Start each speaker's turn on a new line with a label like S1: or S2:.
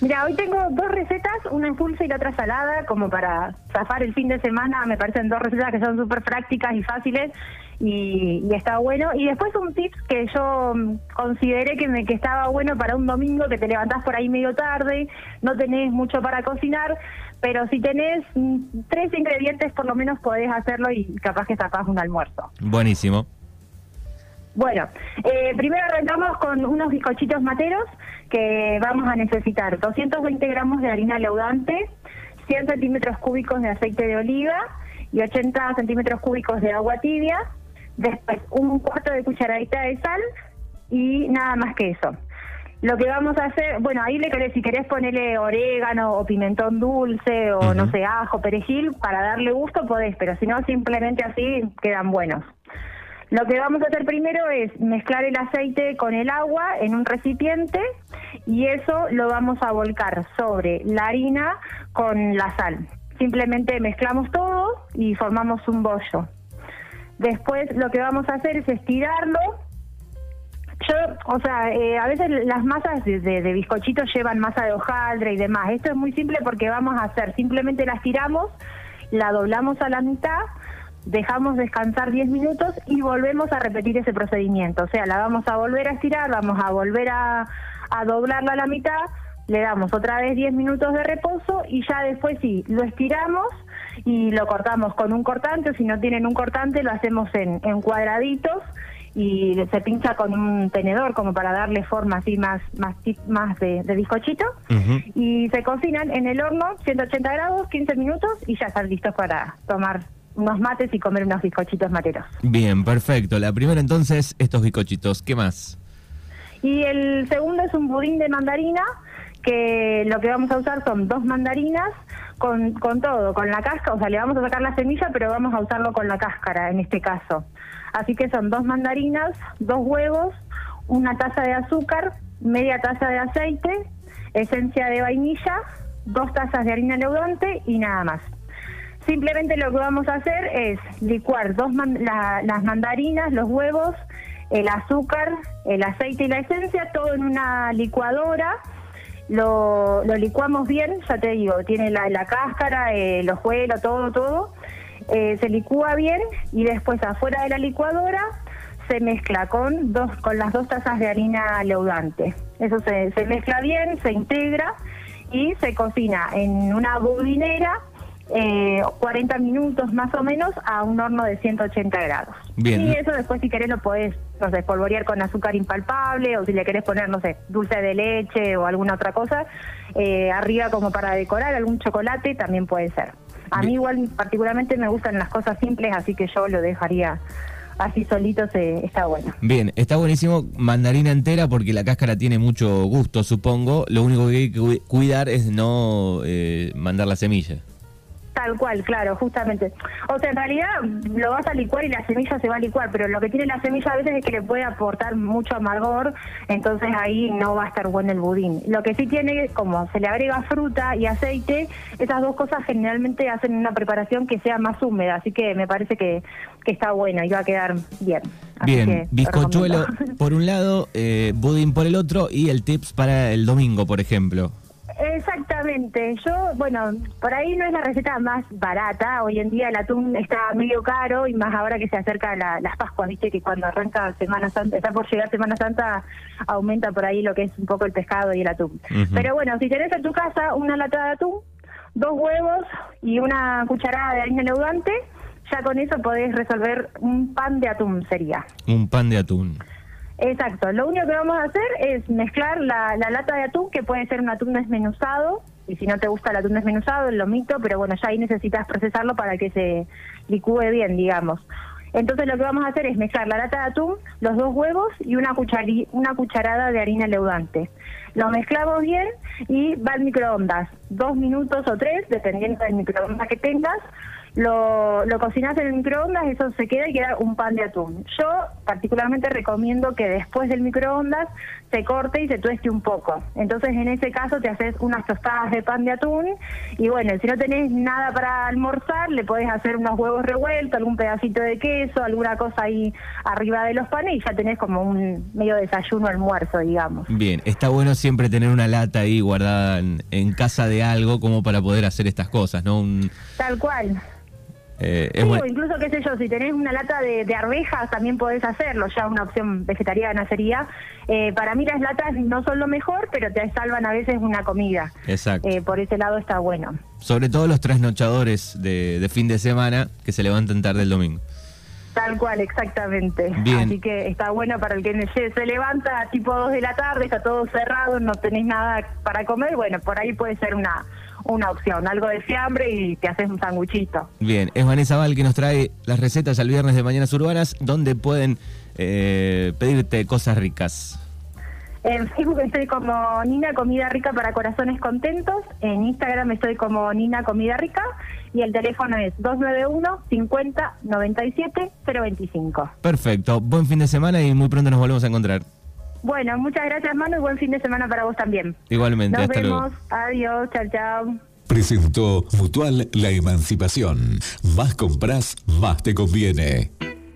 S1: Mira, hoy tengo dos recetas, una en pulsa y la otra salada, como para zafar el fin de semana. Me parecen dos recetas que son súper prácticas y fáciles y, está bueno. Y después un tip que yo consideré que, me, que estaba bueno para un domingo, que te levantás por ahí medio tarde, no tenés mucho para cocinar, pero si tenés tres ingredientes por lo menos podés hacerlo y capaz que sacás un almuerzo.
S2: Buenísimo.
S1: Bueno, eh, primero arrancamos con unos bizcochitos materos que vamos a necesitar 220 gramos de harina leudante, 100 centímetros cúbicos de aceite de oliva y 80 centímetros cúbicos de agua tibia, después un cuarto de cucharadita de sal y nada más que eso. Lo que vamos a hacer, bueno, ahí le querés, si querés ponerle orégano o pimentón dulce o no sé, ajo, perejil, para darle gusto podés, pero si no, simplemente así quedan buenos. Lo que vamos a hacer primero es mezclar el aceite con el agua en un recipiente y eso lo vamos a volcar sobre la harina con la sal. Simplemente mezclamos todo y formamos un bollo. Después lo que vamos a hacer es estirarlo. Yo, o sea, eh, a veces las masas de, de, de bizcochitos llevan masa de hojaldre y demás. Esto es muy simple porque vamos a hacer, simplemente la estiramos, la doblamos a la mitad dejamos descansar 10 minutos y volvemos a repetir ese procedimiento. O sea, la vamos a volver a estirar, vamos a volver a, doblarla a la mitad, le damos otra vez 10 minutos de reposo y ya después sí, lo estiramos y lo cortamos con un cortante o si no tienen un cortante lo hacemos en, en cuadraditos y se pincha con un tenedor como para darle forma así más más más de, de bizcochito y se cocinan en el horno 180 grados 15 minutos y ya están listos para tomar unos mates y comer unos bizcochitos materos.
S2: Bien, perfecto. La primera entonces, estos bizcochitos. ¿Qué más?
S1: Y el segundo es un budín de mandarina, que lo que vamos a usar son dos mandarinas con, con todo, con la cáscara, o sea, le vamos a sacar la semilla, pero vamos a usarlo con la cáscara en este caso. Así que son dos mandarinas, dos huevos, una taza de azúcar, media taza de aceite, esencia de vainilla, dos tazas de harina leudante y nada más. Simplemente lo que vamos a hacer es licuar dos las mandarinas, los huevos, el azúcar, el aceite y la esencia, todo en una licuadora. Lo, lo licuamos bien, ya te digo, tiene la, la cáscara, eh, los huevos, todo, todo. Eh, se licúa bien y después afuera de la licuadora se mezcla con dos con las dos tazas de harina leudante. Eso se, se mezcla bien, se integra y se cocina en una budinera eh, 40 minutos más o menos a un horno de 180 grados.
S2: Bien.
S1: Y eso después si querés lo podés, no sé, polvorear con azúcar impalpable o si le querés poner, no sé, dulce de leche o alguna otra cosa, eh, arriba como para decorar, algún chocolate también puede ser. A mí igual particularmente me gustan las cosas simples, así que yo lo dejaría así solito se, está bueno.
S2: Bien, está buenísimo mandarina entera porque la cáscara tiene mucho gusto, supongo. Lo único que hay que cuidar es no eh, mandar la semilla.
S1: Tal cual, claro, justamente. O sea, en realidad lo vas a licuar y la semilla se va a licuar, pero lo que tiene la semilla a veces es que le puede aportar mucho amargor, entonces ahí no va a estar bueno el budín. Lo que sí tiene, como se le agrega fruta y aceite, esas dos cosas generalmente hacen una preparación que sea más húmeda, así que me parece que, que está bueno y va a quedar bien. Así
S2: bien, bizcochuelo por un lado, eh, budín por el otro y el tips para el domingo, por ejemplo.
S1: Exactamente. Yo, bueno, por ahí no es la receta más barata. Hoy en día el atún está medio caro y más ahora que se acerca la, las Pascuas, viste que cuando arranca Semana Santa, está por llegar Semana Santa, aumenta por ahí lo que es un poco el pescado y el atún. Pero bueno, si tenés en tu casa una lata de atún, dos huevos y una cucharada de harina leudante, ya con eso podés resolver un pan de atún, sería.
S2: Un pan de atún.
S1: Exacto, lo único que vamos a hacer es mezclar la, lata de atún, que puede ser un atún desmenuzado, y si no te gusta el atún desmenuzado, el lomito, pero bueno, ya ahí necesitas procesarlo para que se licúe bien, digamos. Entonces lo que vamos a hacer es mezclar la lata de atún, los dos huevos y una, una cucharada de harina leudante. Lo mezclamos bien y va al microondas, dos minutos o tres, dependiendo del microondas que tengas, lo, lo cocinas en el microondas, eso se queda y queda un pan de atún. Yo particularmente recomiendo que después del microondas se corte y se tueste un poco. Entonces en ese caso te haces unas tostadas de pan de atún y bueno, si no tenés nada para almorzar, le podés hacer unos huevos revueltos, algún pedacito de queso, alguna cosa ahí arriba de los panes y ya tenés como un medio desayuno almuerzo, digamos.
S2: Bien, está bueno siempre tener una lata ahí guardada en, casa de algo como para poder hacer estas cosas, ¿no?
S1: Tal cual. Eh, incluso, qué sé yo, si tenés una lata de, arvejas también podés hacerlo, ya una opción vegetariana sería. Eh, para mí las latas no son lo mejor, pero te salvan a veces una comida.
S2: Exacto.
S1: Eh, por ese lado está bueno.
S2: Sobre todo los trasnochadores de, de fin de semana que se levantan tarde el domingo.
S1: Tal cual, exactamente. Así que está bueno para el que se levanta tipo 2 de la tarde, está todo cerrado, no tenés nada para comer, bueno, por ahí puede ser una una opción, algo de fiambre y te haces un sanguchito.
S2: Bien, es Vanessa Val que nos trae las recetas al viernes de Mañanas Urbanas, donde pueden eh, pedirte cosas ricas.
S1: En Facebook estoy como Nina Comida Rica para Corazones Contentos. En Instagram estoy como Nina Comida Rica. Y el teléfono es 291 50 97 025.
S2: Perfecto. Buen fin de semana y muy pronto nos volvemos a encontrar.
S1: Bueno, muchas gracias, Manu, y buen fin de semana para vos también.
S2: Igualmente,
S1: Nos
S2: hasta
S1: vemos. Adiós, chao, chao.
S3: Presentó Mutual La Emancipación. Más compras, más te conviene.